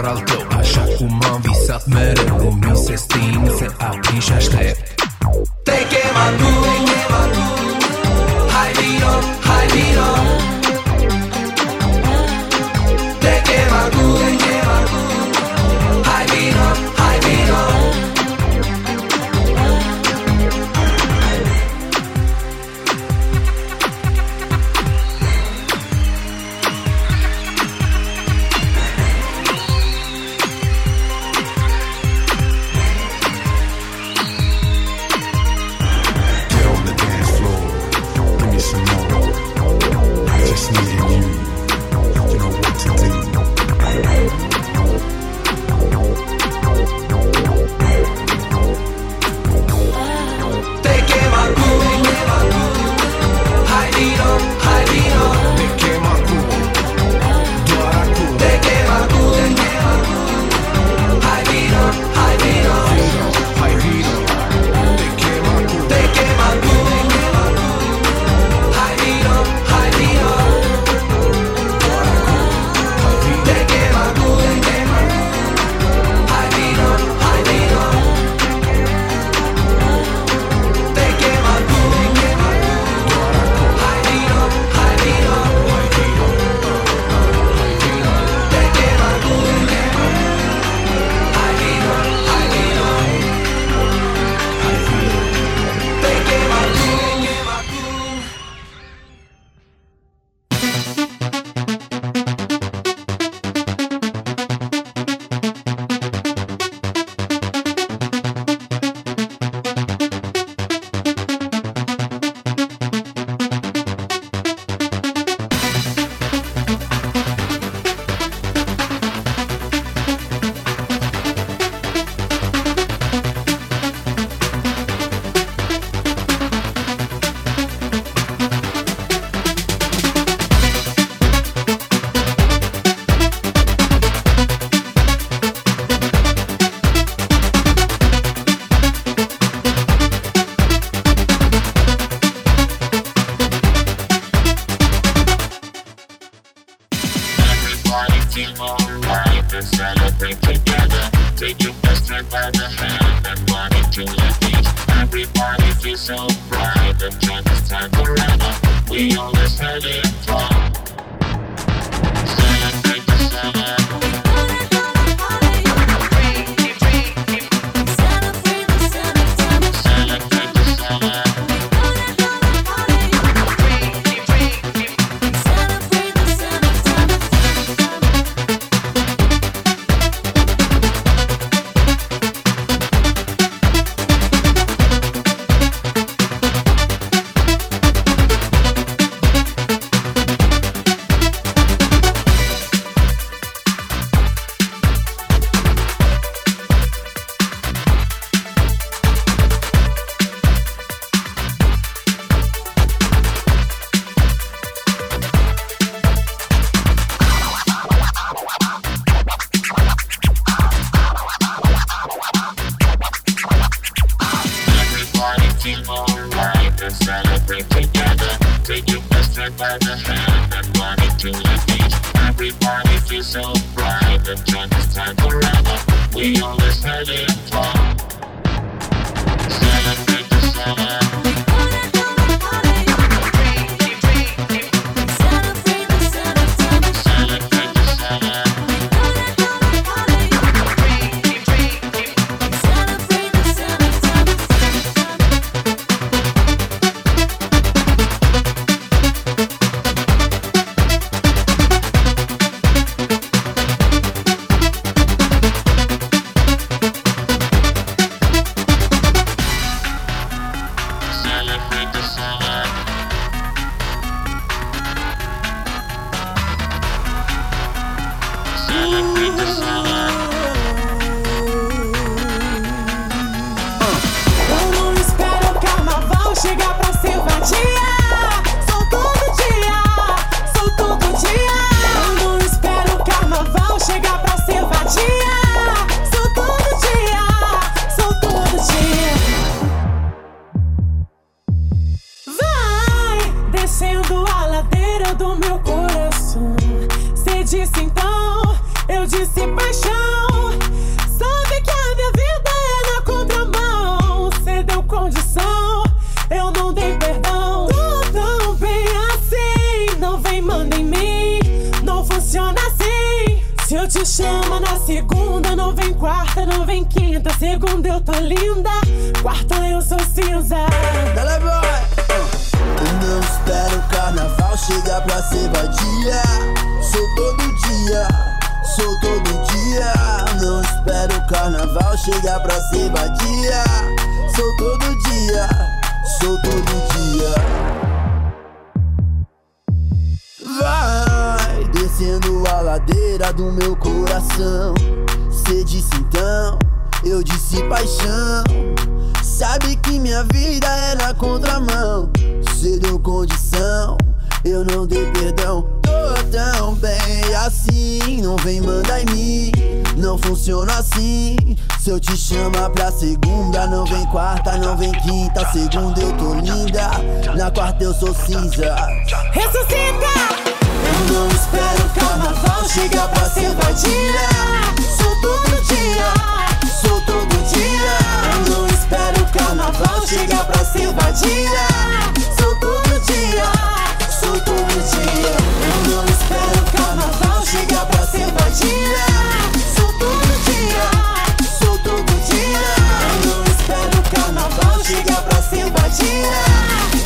doar al tău Așa cum am visat mereu Lumii se sting, se și quarta, não vem quinta. Segunda eu tô linda, na quarta eu sou cinza. Ressuscita! Eu não espero o carnaval chegar pra ser vadia. Sou todo dia, sou todo dia. Eu não espero o carnaval chegar pra ser vadia. Sou todo dia, sou todo dia. Eu não espero o carnaval chegar pra ser vadia. Sou todo dia carnaval chega pra se batirar.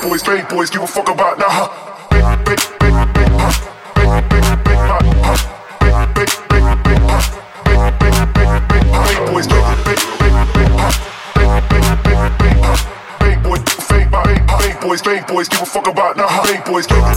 Fake boys, fake boys, give a fuck about nah. Ha. Ha. Ha. Ha. Fake boys, big, big, big, ha. Ha. Fake, boys, fake boys, give a fuck about nah. Fake boys, fake.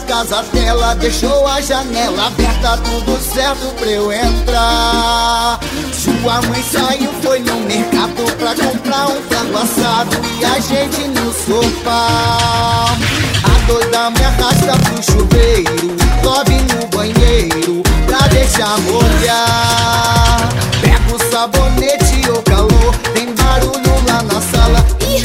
Casa dela Deixou a janela aberta, tudo certo pra eu entrar. Sua mãe saiu, foi no mercado pra comprar um frango assado E a gente no sofá. A doida me arrasta pro chuveiro Sobe no banheiro pra deixar molhar. Pega o sabonete, o calor Tem barulho lá na sala. Ih,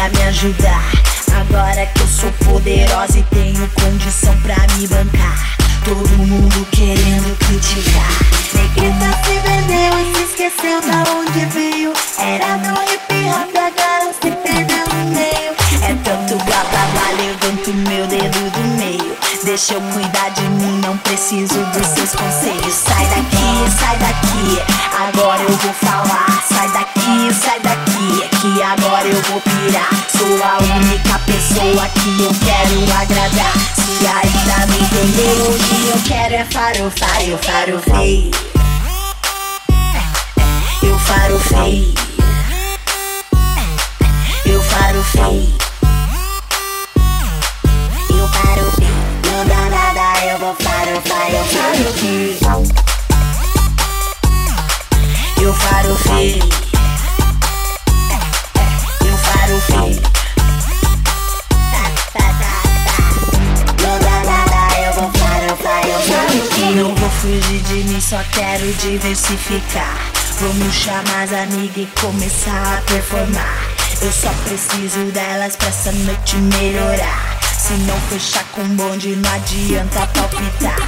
pra me ajudar. Agora que eu sou poderosa e tenho condição pra me bancar. Todo mundo querendo criticar. Negrita se vendeu e se esqueceu da onde veio. Era meu hip hop, agora se perdeu no meio. É tanto blá blá blá, levanto meu dedo do meio. Deixa eu cuidar de mim, não preciso dos seus conselhos. Sai daqui, sai daqui. Agora eu vou falar, sai daqui, sai daqui, é que agora eu vou pirar. Sou a única pessoa que eu quero agradar. Se ainda me entendeu, hoje eu quero é farofar, eu farofei. Eu farofei. Eu farofei. Eu farofei. Não dá nada, eu vou farofar, eu farofei. Eu farofei. Eu farofei. Não dá nada, eu vou farofar, eu farofei. Não vou fugir de mim, só quero diversificar. Vamos chamar as amigas e começar a performar. Eu só preciso delas pra essa noite melhorar. Se não fechar com bonde, não adianta palpitar.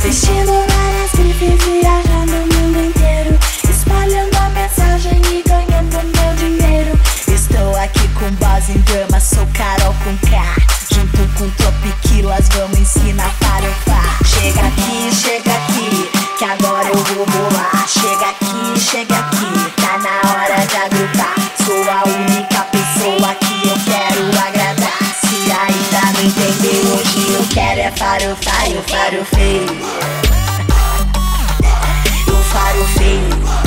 Vestindo várias grifes, viajando o mundo inteiro espalhando a mensagem e ganhando meu dinheiro. Estou aqui com base em drama, sou Carol com K. Junto com Tropiquilas, vamos ensinar farofar. Chega aqui, chega aqui, que agora eu vou rolar. Chega aqui, chega aqui, tá na hora de agrupar. Sou a única pessoa que eu quero agradar. Se ainda não entendeu, hoje eu quero é farofar, eu O Eu farofei.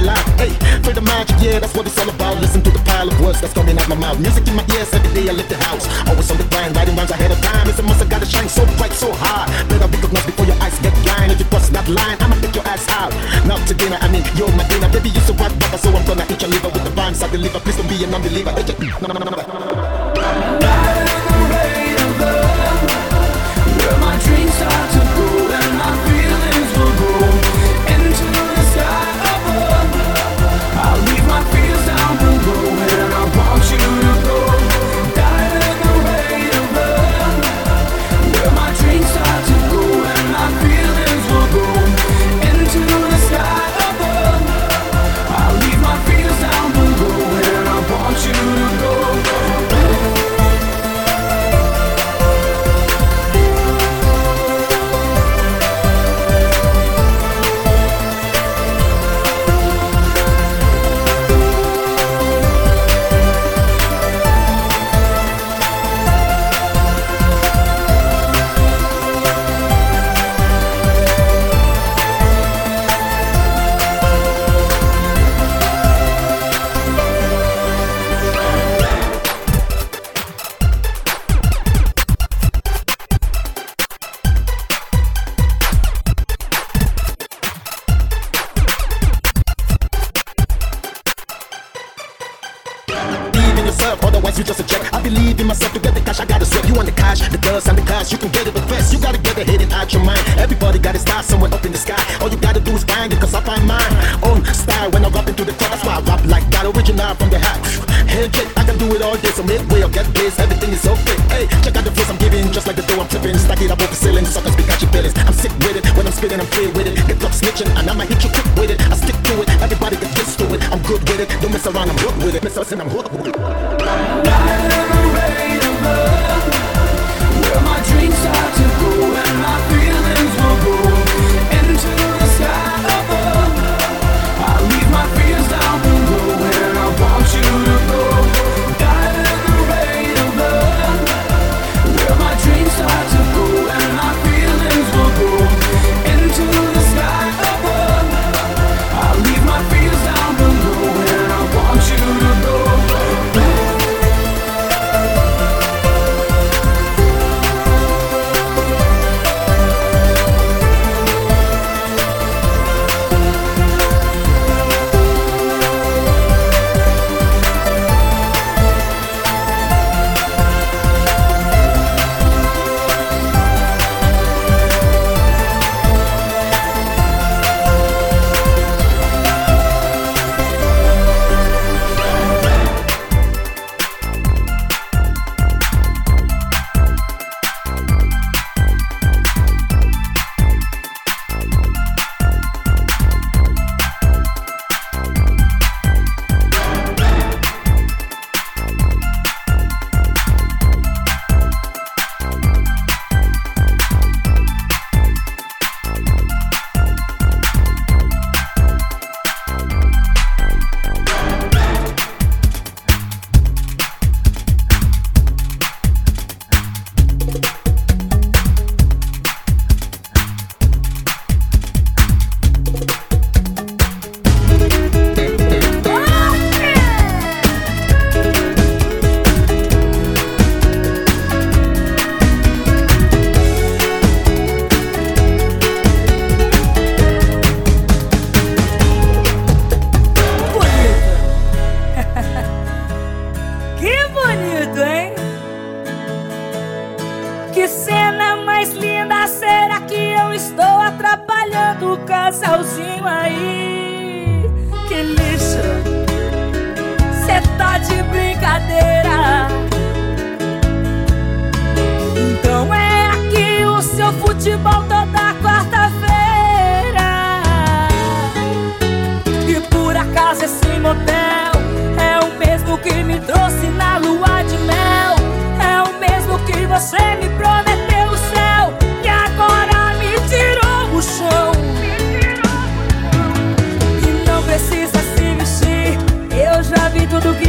My. Hey, the magic, yeah, that's what it's all about. Listen to the pile of words that's coming out my mouth. Music in my ears every day I leave the house. Always on the grind, writing rhymes ahead of time. It's a must I gotta shine so bright, so hard. Better recognize before your eyes get blind. If you cross that line, I'ma take your ass out. Not to dinner, I mean you're my dinner. Baby, you so rapper, so I'm gonna eat your liver with the rhymes I deliver. Please don't be an unbeliever. No, no, no, no, no. Good with it. Don't mess around, I'm hooked with it. Mess us and I'm hooked with it. Atrapalhando o casalzinho aí? Que lixo! Cê tá de brincadeira! Então é aqui o seu futebol toda quarta-feira. E por acaso esse motel é o mesmo que me trouxe na lua de mel. É o mesmo que você me prometeu todo